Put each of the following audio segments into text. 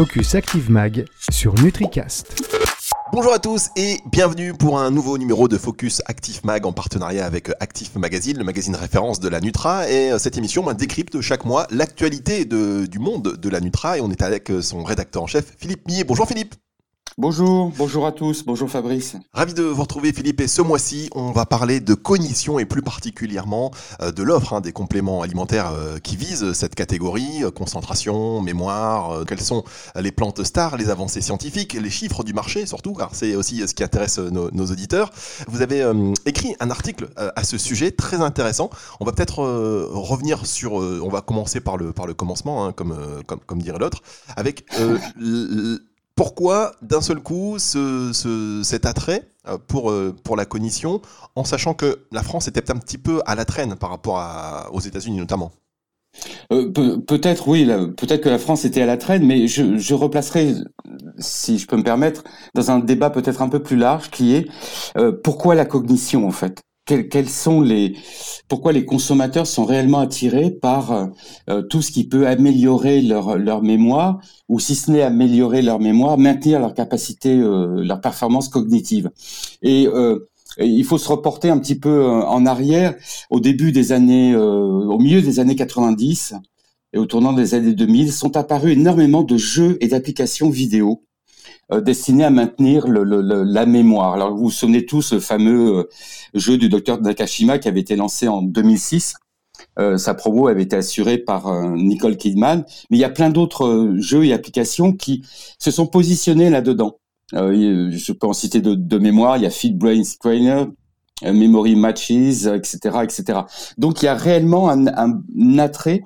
Focus Active Mag sur NutriCast. Bonjour à tous et bienvenue pour un nouveau numéro de Focus Active Mag en partenariat avec Active Magazine, le magazine référence de la Nutra. Et euh, cette émission moi, décrypte chaque mois l'actualité du monde de la Nutra et on est avec euh, son rédacteur en chef Philippe Millet. Bonjour Philippe. Bonjour, bonjour à tous, bonjour Fabrice. Ravi de vous retrouver Philippe et ce mois-ci on va parler de cognition et plus particulièrement euh, de l'offre hein, des compléments alimentaires euh, qui visent cette catégorie, euh, concentration, mémoire, quelles sont les plantes stars, les avancées scientifiques, les chiffres du marché surtout, car c'est aussi ce qui intéresse nos, auditeurs. Vous avez écrit un article à ce sujet très intéressant. On va peut-être revenir sur, on va commencer par le, par le commencement, hein, comme, comme, comme dirait l'autre, avec pourquoi d'un seul coup cet attrait euh, pour, euh, pour la cognition, en sachant que la France était un petit peu à la traîne par rapport aux États-Unis notamment? Euh, peut-être oui, peut-être que la France était à la traîne, mais je, je replacerai, si je peux me permettre, dans un débat peut-être un peu plus large, qui est pourquoi la cognition en fait? Quels, sont les pourquoi les consommateurs sont réellement attirés par euh, euh, tout ce qui peut améliorer leur leur mémoire ou si ce n'est améliorer leur mémoire, maintenir leur capacité, euh, leur performance cognitive. Et il faut se reporter un petit peu en arrière au début des années, au milieu des années 90 et au tournant des années 2000, sont apparus énormément de jeux et d'applications vidéo euh, destiné à maintenir le, le, la mémoire. Alors vous vous souvenez tous le fameux euh, jeu du docteur Nakashima qui avait été lancé en 2006. Euh, sa promo avait été assurée par euh, Nicole Kidman, mais il y a plein d'autres jeux et applications qui se sont positionnés là-dedans. je peux en citer de, de, mémoire, il y a Feed Brain Trainer, Memory Matches, etc., etc. Donc il y a réellement un, un attrait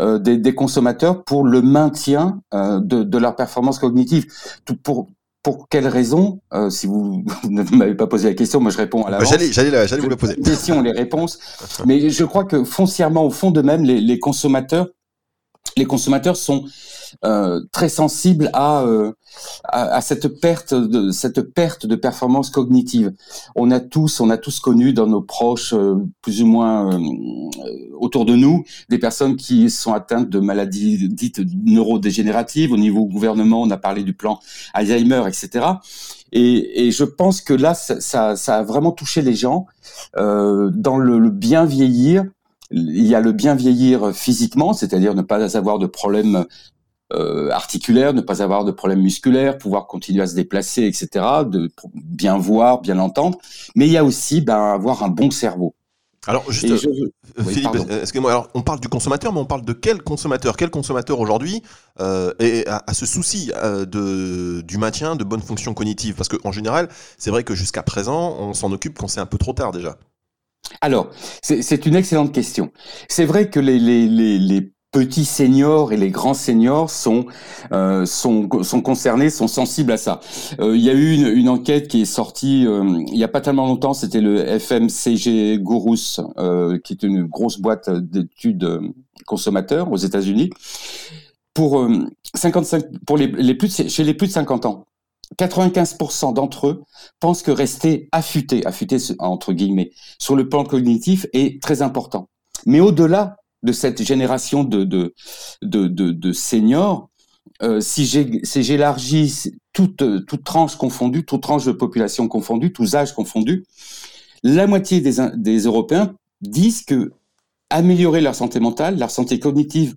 euh, des, des, consommateurs pour le maintien euh, de, de, leur performance cognitive. Tout pour pour quelles raisons euh, Si vous ne m'avez pas posé la question, moi je réponds à la. J'allais, j'allais, vous la poser. Questions, les réponses. Mais je crois que foncièrement, au fond de même, les, les consommateurs, les consommateurs sont euh, très sensible à, euh, à, à, cette perte de cette perte de performance cognitive. On a tous, on a tous connu dans nos proches, euh, plus ou moins autour de nous, des personnes qui sont atteintes de maladies dites neurodégénératives. Au niveau gouvernement, on a parlé du plan Alzheimer, etc. Et, et, je pense que là, ça, ça, ça, a vraiment touché les gens euh, dans le, le, bien vieillir. Il y a le bien vieillir physiquement, c'est-à-dire ne pas avoir de problèmes euh, articulaire, ne pas avoir de problèmes musculaires, pouvoir continuer à se déplacer, etc., de bien voir, bien entendre. Mais il y a aussi ben, avoir un bon cerveau. Alors, juste, euh, Philippe, excusez-moi, alors on parle du consommateur, mais on parle de quel consommateur? Quel consommateur aujourd'hui euh, a, ce souci euh, de, du maintien de bonnes fonctions cognitives? Parce qu'en général, c'est vrai que jusqu'à présent, on s'en occupe quand c'est un peu trop tard déjà. Alors, c'est une excellente question. C'est vrai que les, les, les, les petits seniors et les grands seniors sont euh, sont, sont concernés, sont sensibles à ça. Euh, il y a eu une, une, enquête qui est sortie euh, il y a pas tellement longtemps, c'était le FMCG Gurus, euh, qui est une grosse boîte d'études consommateurs aux États-Unis. Pour 55 pour les, les plus chez les plus de 50 ans, 95% d'entre eux pensent que rester affûté, affûté entre guillemets, sur le plan cognitif est très important. Mais au-delà de cette génération de, de, de, de, seniors, euh, si j'élargis toute, toute tranche confondue, toute tranche de population confondue, tous âges confondus, la moitié des, des Européens disent que améliorer leur santé mentale, leur santé cognitive,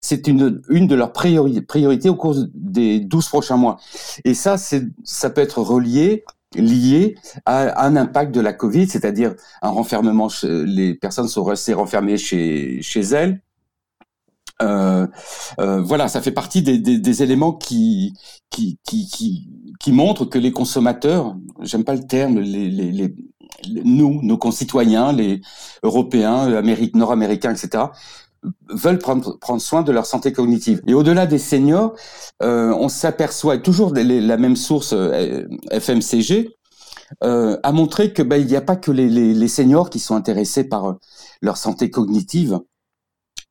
c'est une, une de leurs priorités au cours des 12 prochains mois. Et ça, ça peut être relié lié à un impact de la Covid, c'est-à-dire un renfermement, les personnes sont restées renfermées chez, chez elles. Euh, euh, voilà, ça fait partie des, éléments qui, qui, qui, qui, montrent que les consommateurs, j'aime pas le terme, les, nous, nos concitoyens, les Européens, Nord-Américains, etc., veulent prendre, prendre soin de leur santé cognitive. Et au-delà des seniors, euh, on s'aperçoit, toujours la même source euh, FMCG, euh, a montré que ben, il n'y a pas que les, les, les, seniors qui sont intéressés par euh, leur santé cognitive,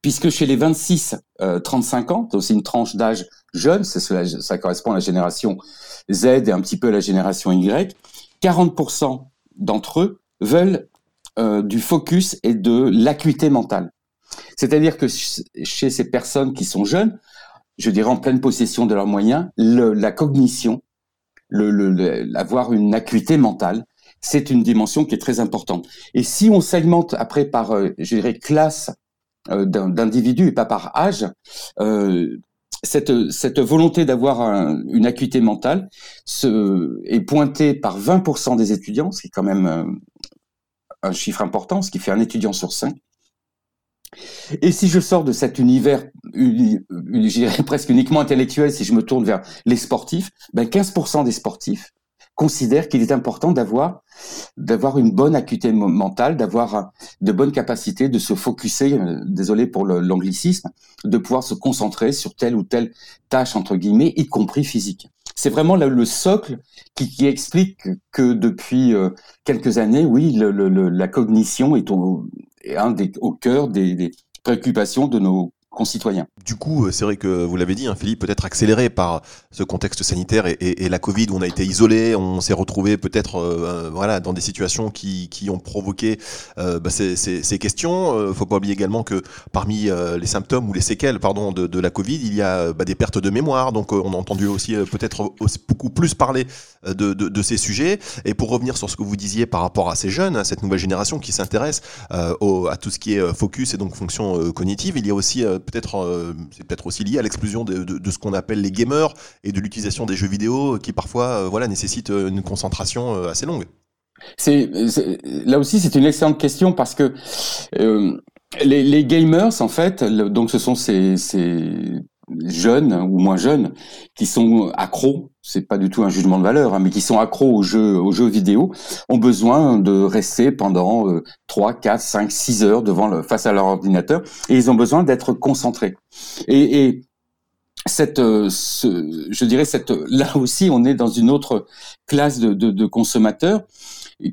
puisque chez les 26-35 euh, ans, c'est une tranche d'âge jeune, ça correspond à la génération Z et un petit peu à la génération Y, 40% d'entre eux veulent euh, du focus et de l'acuité mentale. C'est-à-dire que chez ces personnes qui sont jeunes, je dirais, en pleine possession de leurs moyens, la cognition, le, avoir une acuité mentale, c'est une dimension qui est très importante. Et si on segmente après par, euh, classe euh, d'individus et pas par âge, euh, cette, volonté d'avoir une acuité mentale est pointée par 20% des étudiants, ce qui est quand même un chiffre important, ce qui fait un étudiant sur cinq. Et si je sors de cet univers, je presque uniquement intellectuel, si je me tourne vers les sportifs, ben 15% des sportifs considèrent qu'il est important d'avoir d'avoir une bonne acuité mentale, d'avoir de bonnes capacités de se focuser, euh, désolé pour l'anglicisme, de pouvoir se concentrer sur telle ou telle tâche entre guillemets, y compris physique. C'est vraiment le, socle qui, explique que depuis euh, quelques années, oui, la cognition est au, un des, au cœur des préoccupations de nos concitoyens. Du coup, euh, c'est vrai que vous l'avez dit, hein, Philippe, peut-être accéléré par ce contexte sanitaire et, la Covid où on a été isolé, on s'est retrouvé peut-être euh, euh, voilà dans des situations qui, qui ont provoqué bah, ces, ces, ces, questions. Euh, faut pas oublier également que parmi les symptômes ou les séquelles pardon de, de la Covid, il y a bah, des pertes de mémoire. Donc on a entendu aussi peut-être beaucoup plus parler de, de, de, ces sujets. Et pour revenir sur ce que vous disiez par rapport à ces jeunes, à cette nouvelle génération qui s'intéresse à tout ce qui est focus et donc fonction cognitive, il y a aussi peut-être, euh, c'est peut-être aussi lié à l'explosion de, ce qu'on appelle les gamers et de l'utilisation des jeux vidéo qui parfois, euh, voilà, nécessitent euh, une concentration assez longue. C'est là aussi c'est une excellente question parce que les, les, gamers en fait, donc ce sont ces, ces jeunes ou moins jeunes qui sont accros, c'est pas du tout un jugement de valeur, hein, mais qui sont accros aux jeux, aux jeux vidéo, ont besoin de rester pendant euh, 3, 4, 5, 6 heures devant le, face à leur ordinateur et ils ont besoin d'être concentrés. Et, et cette, euh, je dirais cette, là aussi, on est dans une autre classe de, de, de consommateurs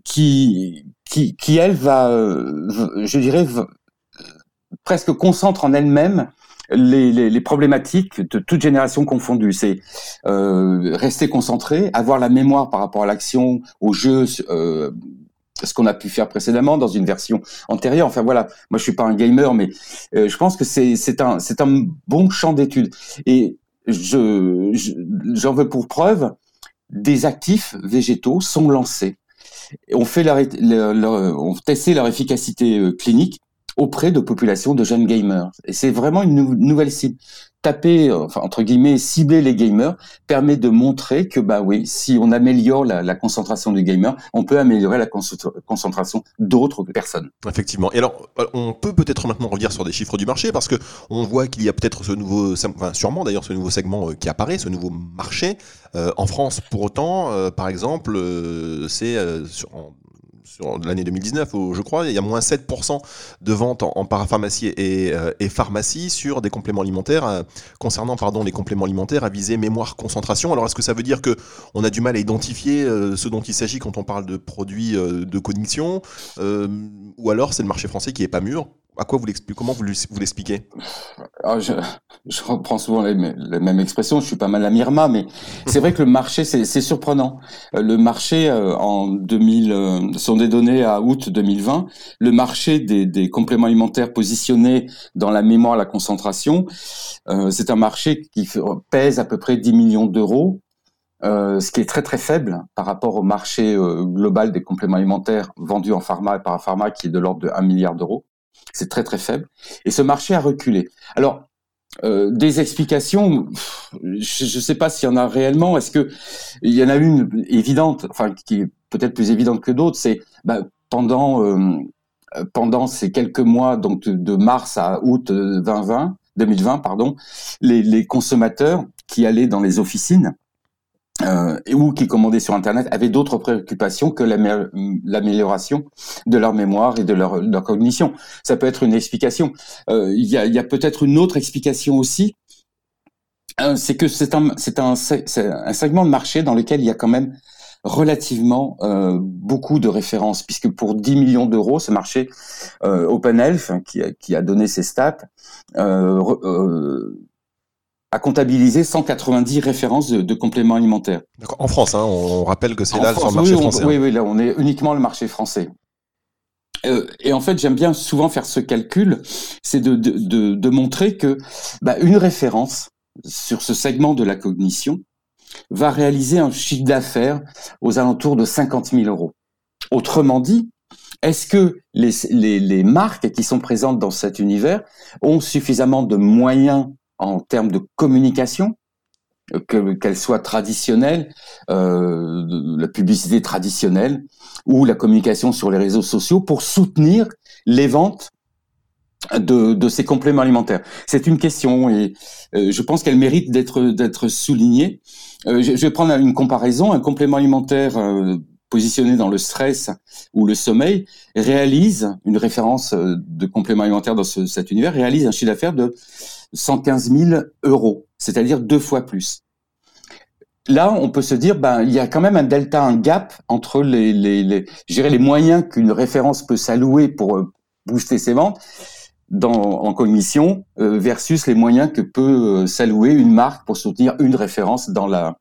qui, qui, qui elle va, euh, je dirais, presque concentre en elle-même les, les, les, problématiques de toute génération confondue. C'est euh, rester concentré, avoir la mémoire par rapport à l'action, au jeu, euh, ce qu'on a pu faire précédemment dans une version antérieure. Enfin voilà, moi je suis pas un gamer, mais euh, je pense que c'est un un bon champ d'étude. Et je j'en veux pour preuve des actifs végétaux sont lancés. On fait leur, leur, on testé leur efficacité euh, clinique auprès de populations de jeunes gamers. Et c'est vraiment une nouvelle cible. Taper, enfin entre guillemets, cibler les gamers permet de montrer que bah oui, si on améliore la, concentration du gamer, on peut améliorer la concentration d'autres personnes. Effectivement. Et alors, euh, on peut peut-être maintenant revenir sur des chiffres du marché parce que on voit qu'il y a peut-être ce nouveau, sûrement d'ailleurs ce nouveau segment euh, qui apparaît, ce nouveau marché euh, en France. Pour autant, par exemple, c'est sur l'année 2019, je crois, il y a moins 7% de ventes en, parapharmacie et, euh, et, pharmacie sur des compléments alimentaires, euh, concernant les compléments alimentaires à viser mémoire, concentration. Alors est-ce que ça veut dire que on a du mal à identifier euh, ce dont il s'agit quand on parle de produits de cognition, ou alors c'est le marché français qui est pas mûr? À quoi vous l'expliquez? Comment vous l'expliquez? Ah, je, reprends souvent les, mêmes expressions. Je suis pas mal à Mirma, mais c'est vrai que le marché, c'est surprenant. Euh, le marché euh, en 2000, euh, sont des données à août 2020. Le marché des, compléments alimentaires positionnés dans la mémoire, la concentration, c'est un marché qui pèse à peu près 10 millions d'euros. Ce qui est très très faible par rapport au marché global des compléments alimentaires vendus en pharma et parapharma qui est de l'ordre de 1 milliard d'euros. C'est très très faible. Et ce marché a reculé. Alors, euh, des explications, je ne sais pas s'il y en a réellement. Est-ce que il y en a une évidente, enfin qui est peut-être plus évidente que d'autres, c'est bah, pendant euh, pendant ces quelques mois, donc de, mars à août 2020, euh, 2020, pardon, les consommateurs qui allaient dans les officines euh, ou qui commandaient sur Internet avaient d'autres préoccupations que l'amélioration de leur mémoire et de leur, cognition. Ça peut être une explication. Euh, il y a, y a peut-être une autre explication aussi. Euh, c'est que c'est un, c'est un, un, segment de marché dans lequel il y a quand même relativement euh, beaucoup de références, puisque pour 10 millions d'euros, ce marché euh, OpenElf, qui, a, qui a donné ses stats, euh, a comptabilisé 190 références de, compléments alimentaires. En France, hein, on, rappelle que c'est là le marché français. oui, oui, là on est uniquement le marché français. Euh, et en fait, j'aime bien souvent faire ce calcul, c'est de, de, de, montrer que bah, une référence sur ce segment de la cognition va réaliser un chiffre d'affaires aux alentours de 50 000 euros. Autrement dit, est-ce que les, les, les, marques qui sont présentes dans cet univers ont suffisamment de moyens en termes de communication, que qu'elle soit traditionnelle, euh, la publicité traditionnelle ou la communication sur les réseaux sociaux pour soutenir les ventes de, de ces compléments alimentaires C'est une question et euh, je pense qu'elle mérite d'être d'être soulignée. Euh, je, vais prendre une comparaison. Un complément alimentaire euh, positionné dans le stress ou le sommeil, réalise une référence de complément alimentaire dans ce, cet univers, réalise un chiffre d'affaires de 115 000 euros, c'est-à-dire deux fois plus. Là, on peut se dire, ben, il y a quand même un delta, un gap entre les, les, les, moyens qu'une référence peut s'allouer pour euh, booster ses ventes en cognition euh, versus les moyens que peut s'allouer une marque pour soutenir une référence dans la,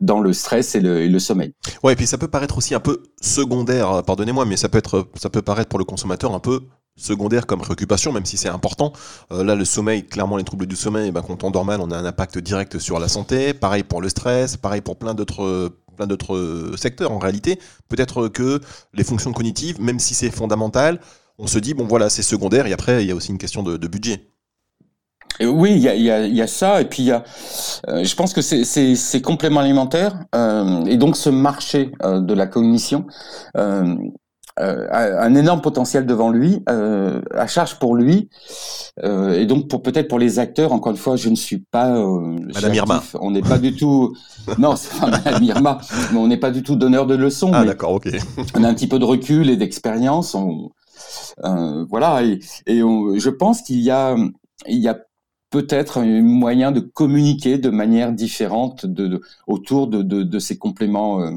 dans le stress et le, sommeil. Ouais, et puis ça peut paraître aussi un peu secondaire, euh, pardonnez-moi, mais ça peut être, ça peut paraître pour le consommateur un peu secondaire comme préoccupation, même si c'est important. Euh, là, le sommeil, clairement, les troubles du sommeil, ben, quand on dort mal, on a un impact direct sur la santé. Pareil pour le stress, pareil pour plein d'autres plein d'autres secteurs en réalité. Peut-être que les fonctions cognitives, même si c'est fondamental, on se dit, bon voilà, c'est secondaire, et après, il y a aussi une question de budget oui, il y a, y, a, y a, ça, et puis il y a, euh, je pense que c'est ces compléments alimentaires euh, et donc ce marché euh, de la cognition euh, euh, un énorme potentiel devant lui, à charge pour lui, et donc pour peut-être pour les acteurs. Encore une fois, je ne suis pas Madame Irma. On n'est pas du tout. non, c'est pas Madame Irma, mais on n'est pas du tout donneur de leçons. Ah d'accord, ok. on a un petit peu de recul et d'expérience. voilà, et, et je pense qu'il y a il y a peut-être un moyen de communiquer de manière différente de, autour de, de, ces compléments euh,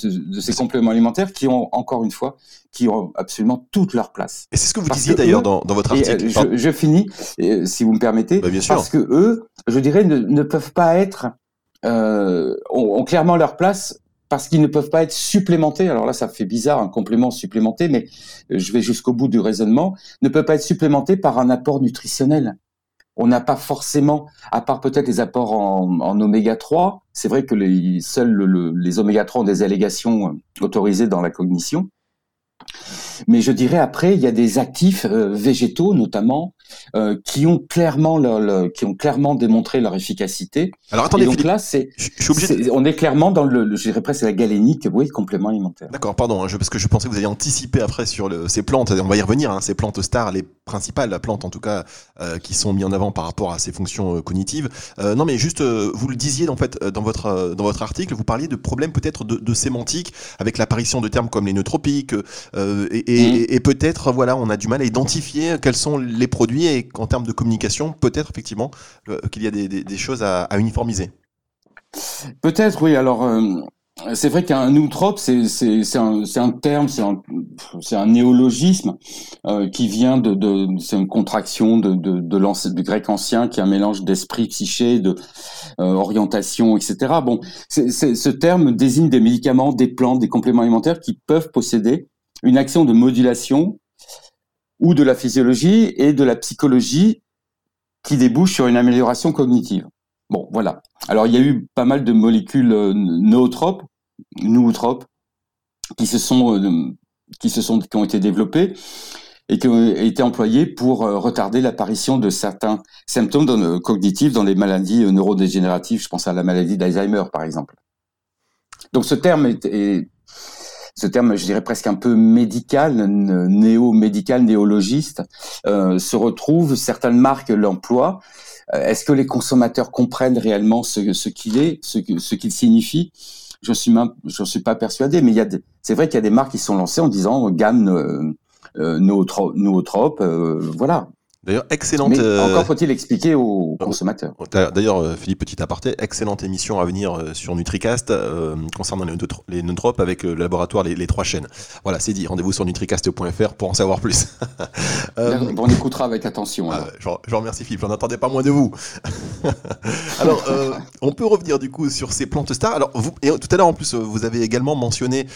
de, ces compléments alimentaires qui ont encore une fois qui ont absolument toute leur place. Et c'est ce que vous disiez d'ailleurs dans, dans, votre article. Euh, je, je, finis si vous me permettez bah, bien sûr. parce que eux, je dirais, ne, ne peuvent pas être euh, ont, ont clairement leur place parce qu'ils ne peuvent pas être supplémentés. Alors là, ça fait bizarre, un complément supplémenté, mais je vais jusqu'au bout du raisonnement. Ne peut pas être supplémenté par un apport nutritionnel on n'a pas forcément, à part peut-être les apports en, oméga 3, c'est vrai que les, seuls les oméga 3 ont des allégations euh, autorisées dans la cognition, mais je dirais après, il y a des actifs euh, végétaux notamment euh, qui ont clairement leur, qui ont clairement démontré leur efficacité. Alors attendez, donc là, c'est, on est clairement dans le, je dirais presque la galénique, oui, complément alimentaire. D'accord, pardon, hein, parce que je pensais que vous alliez anticiper après sur le, ces plantes. On va y revenir, hein, ces plantes stars, les principales, la plante en tout cas, euh, qui sont mises en avant par rapport à ces fonctions euh, cognitives. Euh, non, mais juste, vous le disiez en fait dans votre dans votre article, vous parliez de problèmes peut-être de, de, sémantique avec l'apparition de termes comme les neutropiques et, et, mmh. et peut-être voilà, on a du mal à identifier quels sont les produits et qu'en termes de communication, peut-être effectivement euh, qu'il y a des, choses à, uniformiser. Peut-être, oui. Alors, euh, c'est vrai qu'un nootrope, c'est un, terme, c'est un, néologisme euh, qui vient de, c'est une contraction de, de du grec ancien, qui est un mélange d'esprit, psyché, de orientation, etc. Bon, ce terme désigne des médicaments, des plantes, des compléments alimentaires qui peuvent posséder une action de modulation ou de la physiologie et de la psychologie qui débouche sur une amélioration cognitive. Bon, voilà. Alors, il y a eu pas mal de molécules euh, nootropes, nootropes, qui se sont, euh, qui se sont, qui ont été développées et qui ont été employées pour euh, retarder l'apparition de certains symptômes cognitifs dans les maladies neurodégénératives. Je pense à la maladie d'Alzheimer, par exemple. Donc, ce terme est, est ce terme, je dirais presque un peu médical, néo-médical, néologiste, euh, se retrouve, certaines marques l'emploient. Euh, est-ce que les consommateurs comprennent réellement ce, ce qu'il est, ce, ce qu'il signifie? Je suis suis pas persuadé, mais il y a, c'est vrai qu'il y a des marques qui sont lancées en disant gamme euh, euh nootrope, euh, voilà. D'ailleurs, excellente. Mais euh, encore faut-il expliquer aux consommateurs. D'ailleurs, euh, Philippe, petit aparté, excellente émission à venir euh, sur NutriCast concernant les, neutropes avec le laboratoire les, trois chaînes. Voilà, c'est dit. Rendez-vous sur nutricast.fr pour en savoir plus. on écoutera avec attention. Ah, je, je, remercie Philippe. J'en attendais pas moins de vous. alors, on peut revenir du coup sur ces plantes stars. Alors, vous, et tout à l'heure en plus, vous avez également mentionné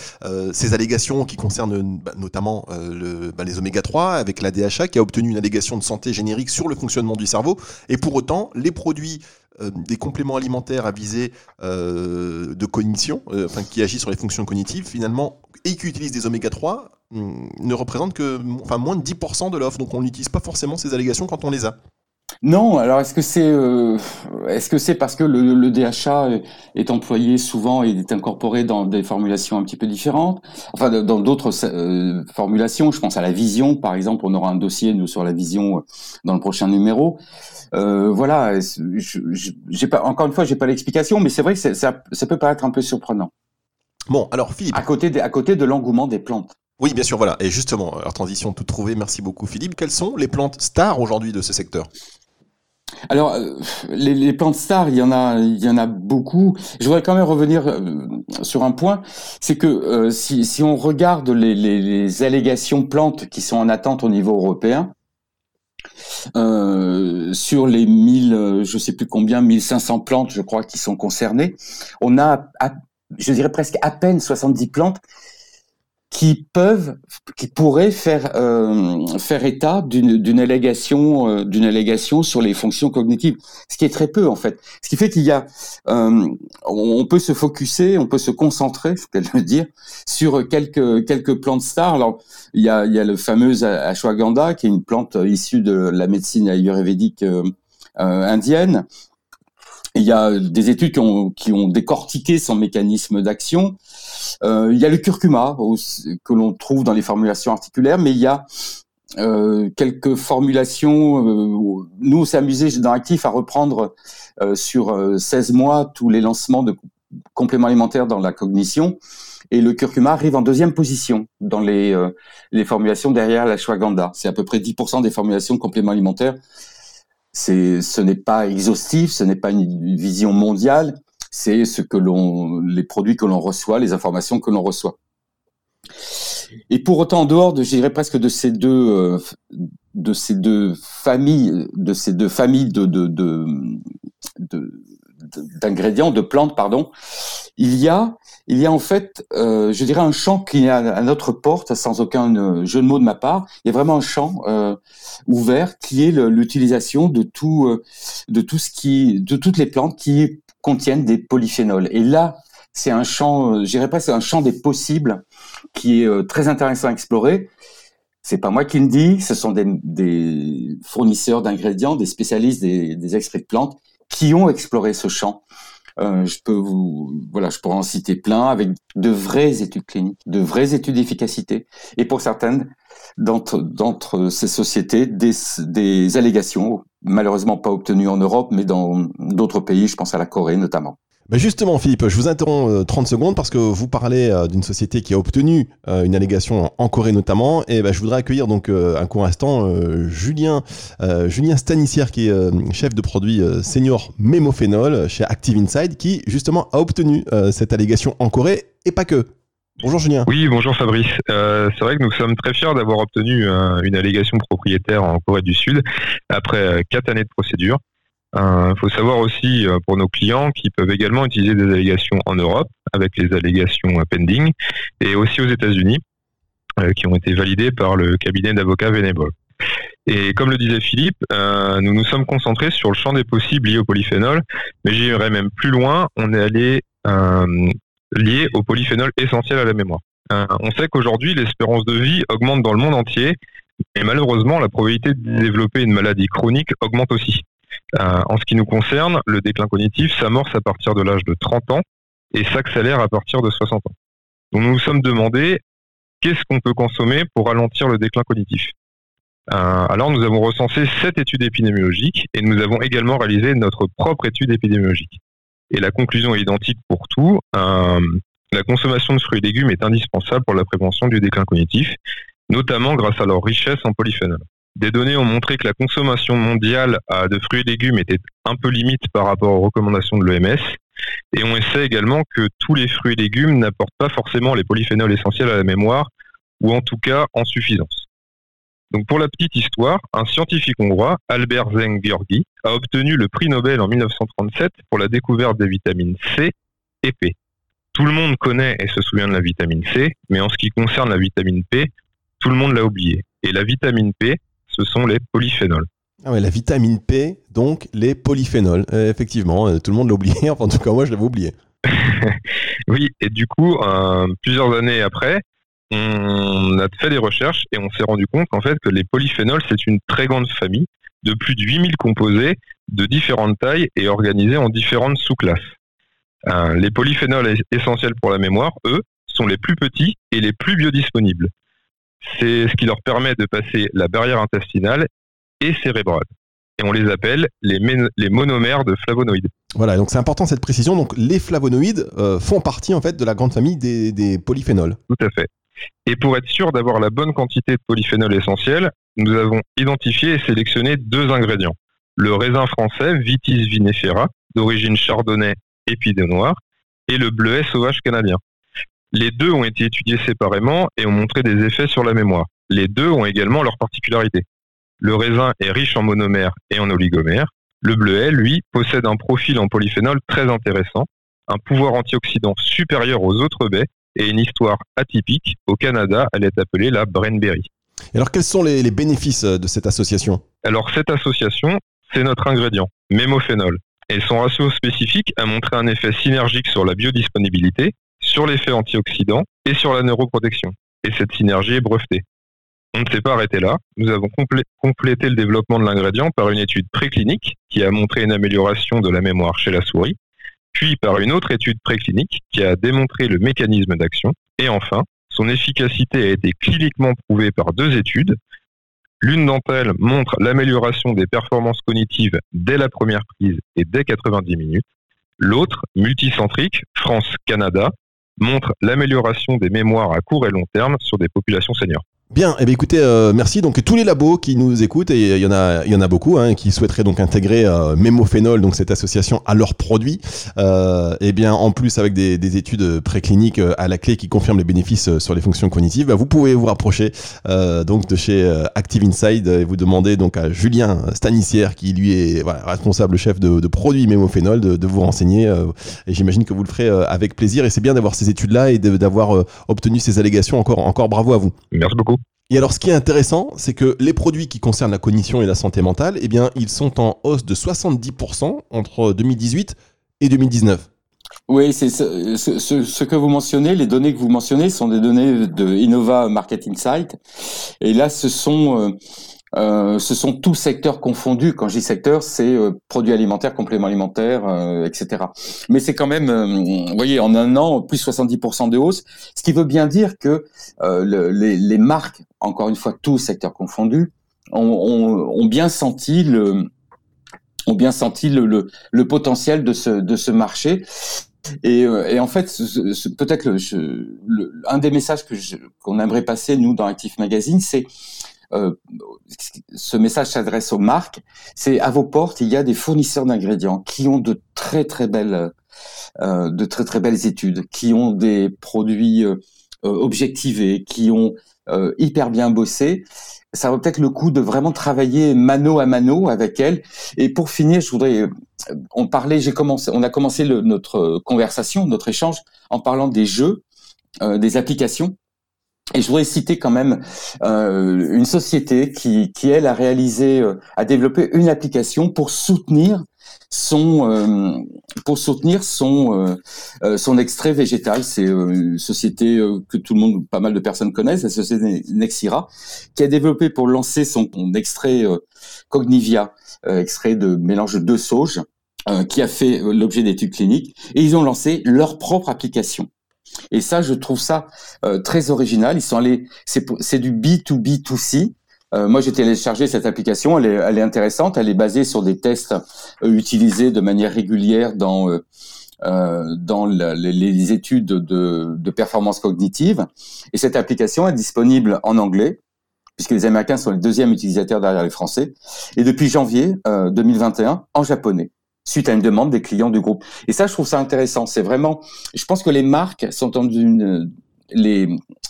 ces allégations qui concernent bah, notamment le, bah, les oméga 3 avec la DHA qui a obtenu une allégation de santé générique sur le fonctionnement du cerveau. Et pour autant, les produits euh, des compléments alimentaires à visée euh, de cognition, euh, enfin, qui agissent sur les fonctions cognitives, finalement, et qui utilisent des oméga 3, hum, ne représentent que moins de 10% de l'offre. Donc on n'utilise pas forcément ces allégations quand on les a. Non, alors est-ce que c'est est-ce que c'est parce que le, DHA est employé souvent et est incorporé dans des formulations un petit peu différentes, enfin dans d'autres formulations, je pense à la vision par exemple, on aura un dossier nous sur la vision dans le prochain numéro. Euh, voilà, j'ai pas, encore une fois, j'ai pas l'explication, mais c'est vrai que ça, ça, peut paraître un peu surprenant. Bon, alors Philippe. À côté, à côté de l'engouement des plantes. Oui, bien sûr, voilà. Et justement, alors transition toute trouvée, merci beaucoup Philippe. Quelles sont les plantes stars aujourd'hui de ce secteur? Alors, euh, les, plantes stars, il y en a, il y en a beaucoup. Je voudrais quand même revenir euh, sur un point, c'est que si, si, on regarde les, les, les, allégations plantes qui sont en attente au niveau européen, euh, sur les 1000, euh, je sais plus combien, 1500 plantes, je crois, qui sont concernées, on a, je dirais presque à peine 70 plantes qui peuvent, qui pourraient faire euh, faire état d'une allégation euh, d'une allégation sur les fonctions cognitives, ce qui est très peu en fait. Ce qui fait qu'il y a, euh, on peut se focuser, on peut se concentrer, je peux dire, sur quelques quelques plantes stars. Alors il y a il y a le fameux ashwagandha qui est une plante issue de la médecine ayurvédique indienne. Il y a des études qui ont, qui ont décortiqué son mécanisme d'action. Euh, il y a le curcuma que l'on trouve dans les formulations articulaires, mais il y a euh, quelques formulations. Euh, nous, on s'est amusé dans Actif à reprendre euh, sur 16 mois tous les lancements de compléments alimentaires dans la cognition. Et le curcuma arrive en deuxième position dans les, les formulations derrière la shwaganda. C'est à peu près 10% des formulations de compléments alimentaires c'est, ce n'est pas exhaustif, ce n'est pas une vision mondiale, c'est ce que l'on, les produits que l'on reçoit, les informations que l'on reçoit. Et pour autant, en dehors de, je dirais presque de ces deux, euh, de ces deux familles, de ces deux familles de, de, de, d'ingrédients, de plantes, pardon, il y a, il y a en fait, euh, je dirais un champ qui est à, notre porte, sans aucun euh, jeu de mots de ma part. Il y a vraiment un champ ouvert qui est l'utilisation de tout, de tout ce qui, de toutes les plantes qui contiennent des polyphénols. Et là, c'est un champ, euh, je dirais pas, c'est un champ des possibles qui est très intéressant à explorer. C'est pas moi qui le dis, ce sont des, fournisseurs d'ingrédients, des spécialistes des extraits de plantes qui ont exploré ce champ. Euh, je peux vous, voilà, je pourrais en citer plein avec de vraies études cliniques, de vraies études d'efficacité, et pour certaines d'entre ces sociétés, des allégations malheureusement pas obtenues en Europe, mais dans d'autres pays, je pense à la Corée notamment. Bah, justement, Philippe, je vous interromps 30 euh, secondes parce que vous parlez euh, d'une société qui a obtenu euh, une allégation en Corée notamment. Et bah, je voudrais accueillir donc un court instant Julien, Julien Stanissière, qui est chef de produit senior mémophénol chez Active Inside, qui justement a obtenu cette allégation en Corée et pas que. Bonjour Julien. Oui, bonjour Fabrice. c'est vrai que nous sommes très fiers d'avoir obtenu une allégation propriétaire en Corée du Sud après quatre années de procédure. Il euh, faut savoir aussi euh, pour nos clients qui peuvent également utiliser des allégations en Europe avec les allégations pending et aussi aux États-Unis euh, qui ont été validées par le cabinet d'avocats Venable. Et comme le disait Philippe, nous nous sommes concentrés sur le champ des possibles liés au polyphénol, mais j'irais même plus loin, on est allé lié au polyphénol essentiel à la mémoire. on sait qu'aujourd'hui, l'espérance de vie augmente dans le monde entier, et malheureusement, la probabilité de développer une maladie chronique augmente aussi. Euh, en ce qui nous concerne, le déclin cognitif s'amorce à partir de l'âge de 30 ans et s'accélère à partir de 60 ans. Nous nous sommes demandé qu'est-ce qu'on peut consommer pour ralentir le déclin cognitif. Euh, alors nous avons recensé sept études épidémiologiques et nous avons également réalisé notre propre étude épidémiologique. Et la conclusion est identique pour tout. Euh, la consommation de fruits et légumes est indispensable pour la prévention du déclin cognitif, notamment grâce à leur richesse en polyphénol. Des données ont montré que la consommation mondiale de fruits et légumes était un peu limite par rapport aux recommandations de l'OMS. Et on sait également que tous les fruits et légumes n'apportent pas forcément les polyphénols essentiels à la mémoire, ou en tout cas en suffisance. Donc pour la petite histoire, un scientifique hongrois, Albert Zeng-Georgi, a obtenu le prix Nobel en 1937 pour la découverte des vitamines C et P. Tout le monde connaît et se souvient de la vitamine C, mais en ce qui concerne la vitamine P, tout le monde l'a oublié. Et la vitamine P, ce sont les polyphénols. Ah ouais, la vitamine P, donc les polyphénols. Euh, effectivement, euh, tout le monde l'a oublié, enfin, en tout cas moi je l'avais oublié. oui, et du coup, plusieurs années après, on a fait des recherches et on s'est rendu compte qu'en fait que les polyphénols, c'est une très grande famille de plus de 8000 composés de différentes tailles et organisés en différentes sous-classes. Euh, les polyphénols essentiels pour la mémoire, eux, sont les plus petits et les plus biodisponibles. C'est ce qui leur permet de passer la barrière intestinale et cérébrale. Et on les appelle les, les monomères de flavonoïdes. Voilà, donc c'est important cette précision. Donc les flavonoïdes euh, font partie en fait de la grande famille des, des polyphénols. Tout à fait. Et pour être sûr d'avoir la bonne quantité de polyphénols essentiels, nous avons identifié et sélectionné deux ingrédients. Le raisin français Vitis vinifera, d'origine chardonnay et pinot noir, et le bleuet sauvage canadien. Les deux ont été étudiés séparément et ont montré des effets sur la mémoire. Les deux ont également leurs particularités. Le raisin est riche en monomères et en oligomères. Le bleuet, lui, possède un profil en polyphénol très intéressant, un pouvoir antioxydant supérieur aux autres baies et une histoire atypique. Au Canada, elle est appelée la Brainberry. alors, quels sont les, bénéfices euh, de cette association? Alors, cette association, c'est notre ingrédient, mémophénol. Et son ratio spécifique a montré un effet synergique sur la biodisponibilité, sur l'effet antioxydant et sur la neuroprotection. Et cette synergie est brevetée. On ne s'est pas arrêté là. Nous avons complété le développement de l'ingrédient par une étude préclinique qui a montré une amélioration de la mémoire chez la souris puis par une autre étude préclinique qui a démontré le mécanisme d'action, et enfin, son efficacité a été cliniquement prouvée par deux études. L'une d'entre elles montre l'amélioration des performances cognitives dès la première prise et dès 90 minutes. L'autre, multicentrique, France-Canada, montre l'amélioration des mémoires à court et long terme sur des populations seniors. Bien, eh bien écoutez, euh, merci. Donc tous les labos qui nous écoutent, et il y en a, il y en a beaucoup, hein, qui souhaiteraient donc intégrer euh, Mémophénol, donc cette association, à leurs produits. Euh, eh bien, en plus avec des, des études précliniques euh, à la clé qui confirment les bénéfices sur les fonctions cognitives, bah, vous pouvez vous rapprocher donc de chez Active Inside et vous demander donc à Julien Stanissière, qui lui est voilà, responsable chef de, de produits Mémophénol, de, de, vous renseigner. et j'imagine que vous le ferez avec plaisir. Et c'est bien d'avoir ces études-là et d'avoir obtenu ces allégations. Encore, encore bravo à vous. Merci beaucoup. Et alors, ce qui est intéressant, c'est que les produits qui concernent la cognition et la santé mentale, eh bien, ils sont en hausse de 70% entre 2018 et 2019. Oui, c'est ce, ce, que vous mentionnez, les données que vous mentionnez sont des données de Innova Market Insight. Et là, ce sont euh, euh, ce sont tous secteurs confondus. Quand je dis secteur, c'est euh, produits alimentaires, compléments alimentaires, euh, etc. Mais c'est quand même, vous voyez, en un an, plus 70% de hausse, ce qui veut bien dire que les, les, marques, encore une fois, tous secteurs confondus, ont, ont, ont bien senti le ont bien senti le, le, le, potentiel de ce, de ce marché. Et, et en fait, peut-être le, un des messages que qu'on aimerait passer nous dans Active Magazine, c'est euh, ce message s'adresse aux marques, c'est à vos portes, il y a des fournisseurs d'ingrédients qui ont de très très belles, euh, de très très belles études, qui ont des produits euh, objectivés, qui ont hyper bien bossé. Ça vaut peut-être le coup de vraiment travailler mano à mano avec elles. Et pour finir, je voudrais, on parlait, j'ai commencé, on a commencé notre conversation, notre échange en parlant des jeux, des applications. Et je voudrais citer quand même euh, une société qui, qui, elle, a réalisé, euh, a développé une application pour soutenir son, euh, pour soutenir son, euh, euh, son extrait végétal. C'est une société que tout le monde, pas mal de personnes connaissent, la société Nexira, qui a développé pour lancer son, extrait Cognivia, extrait de mélange de deux sauges, qui a fait l'objet d'études cliniques, et ils ont lancé leur propre application. Et ça, je trouve ça euh, très original. Ils sont allés, c'est du B2B2C. Euh, moi, j'ai téléchargé cette application. Elle est, elle est intéressante. Elle est basée sur des tests euh, utilisés de manière régulière dans euh, dans la, les, les, études de, de, performance cognitive. Et cette application est disponible en anglais, puisque les Américains sont les deuxièmes utilisateurs derrière les Français, et depuis janvier 2021 en japonais suite à une demande des clients du groupe. Et ça, je trouve ça intéressant. C'est vraiment, je pense que les marques sont dans une, les,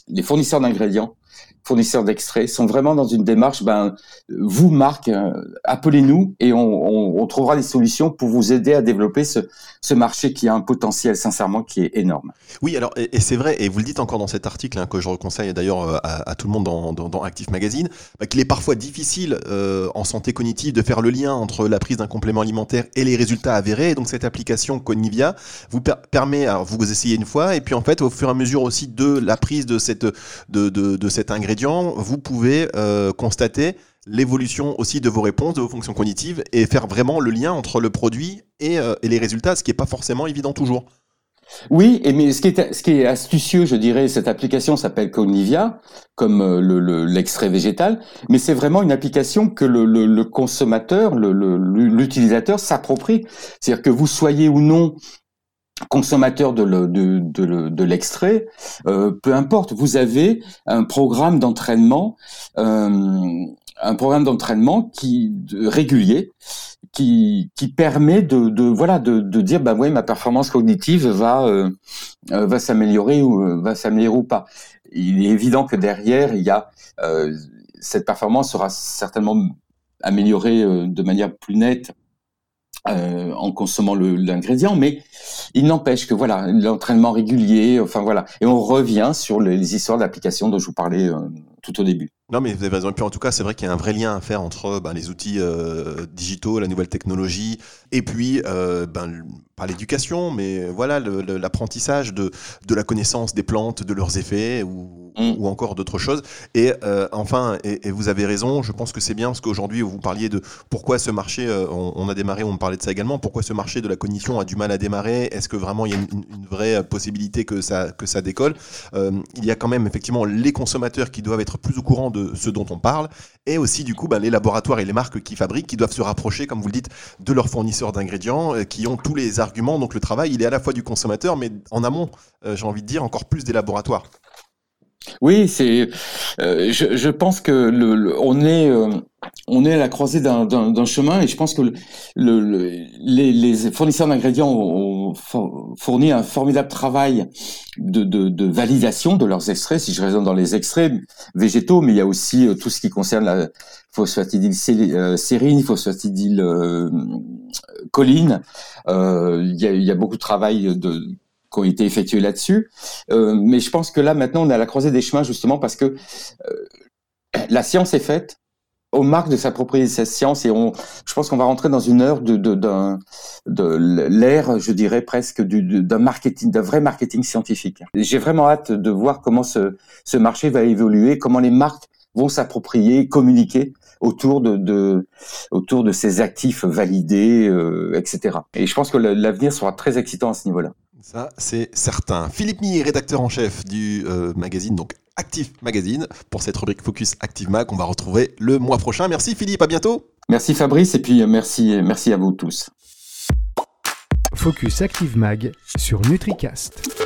les fournisseurs d'ingrédients fournisseurs d'extraits sont vraiment dans une démarche, ben, vous, Marc, euh, appelez-nous et on, trouvera des solutions pour vous aider à développer ce, marché qui a un potentiel, sincèrement, qui est énorme. Oui, alors, et, c'est vrai, et vous le dites encore dans cet article, hein, que je conseille d'ailleurs euh, à, tout le monde dans, dans, Active Magazine, bah, qu'il est parfois difficile euh, en santé cognitive de faire le lien entre la prise d'un complément alimentaire et les résultats avérés. Et donc, cette application Conivia vous permet, alors vous essayez une fois, et puis en fait, au fur et à mesure aussi de la prise de, cette, de, de cet ingrédient, vous pouvez euh, constater l'évolution aussi de vos réponses, de vos fonctions cognitives et faire vraiment le lien entre le produit et, euh, les résultats, ce qui n'est pas forcément évident toujours. Oui, et mais ce qui est astucieux, je dirais, cette application s'appelle Cognivia, comme euh, l'extrait végétal, mais c'est vraiment une application que le consommateur, l'utilisateur s'approprie. C'est-à-dire que vous soyez ou non consommateur de, l'extrait, euh, peu importe, vous avez un programme d'entraînement, euh, un programme d'entraînement qui régulier, qui, qui permet de, de voilà de, de dire bah oui ma performance cognitive va euh, va s'améliorer ou va s'améliorer ou pas. Il est évident que derrière il y a cette performance sera certainement améliorée de manière plus nette euh, en consommant l'ingrédient, mais il n'empêche que voilà l'entraînement régulier, enfin voilà, et on revient sur les, histoires d'application dont je vous parlais euh, tout au début. Non, mais vous avez raison. Et puis en tout cas, c'est vrai qu'il y a un vrai lien à faire entre ben, les outils euh, digitaux, la nouvelle technologie, et puis ben, pas l'éducation, mais voilà l'apprentissage de, de la connaissance des plantes, de leurs effets ou, mm. ou encore d'autres choses. Et euh, enfin, et, vous avez raison. Je pense que c'est bien parce qu'aujourd'hui, vous parliez de pourquoi ce marché, on, a démarré, on parlait de ça également. Pourquoi ce marché de la cognition a du mal à démarrer Est-ce que vraiment il y a une, une, vraie possibilité que ça que ça décolle Il y a quand même effectivement les consommateurs qui doivent être plus au courant de ce dont on parle, et aussi du coup ben, les laboratoires et les marques qui fabriquent, qui doivent se rapprocher, comme vous le dites, de leurs fournisseurs d'ingrédients, euh, qui ont tous les arguments. Donc le travail, il est à la fois du consommateur, mais en amont, euh, j'ai envie de dire, encore plus des laboratoires. Oui, c'est. Euh, je, pense que le, on est on est à la croisée d'un chemin et je pense que le, les, fournisseurs d'ingrédients ont fourni un formidable travail de, de, validation de leurs extraits, si je raisonne dans les extraits végétaux, mais il y a aussi euh, tout ce qui concerne la phosphatidyl-sérine. Euh, euh, il, y a, il y a beaucoup de travail de, qui ont été effectués là-dessus. mais je pense que là, maintenant, on est à la croisée des chemins, justement, parce que la science est faite, aux marques de s'approprier cette science et on, je pense qu'on va rentrer dans une heure de, de, de, de l'ère, je dirais presque, d'un marketing, d'un vrai marketing scientifique. J'ai vraiment hâte de voir comment ce, ce marché va évoluer, comment les marques vont s'approprier, communiquer autour de, de, autour de ces actifs validés, euh, etc. Et je pense que l'avenir sera très excitant à ce niveau-là. Ça, c'est certain. Philippe Millet, rédacteur en chef du euh, magazine donc Active Magazine pour cette rubrique Focus Active Mag qu'on va retrouver le mois prochain. Merci Philippe, à bientôt. Merci Fabrice et puis euh, merci, merci à vous tous. Focus Active Mag sur NutriCast.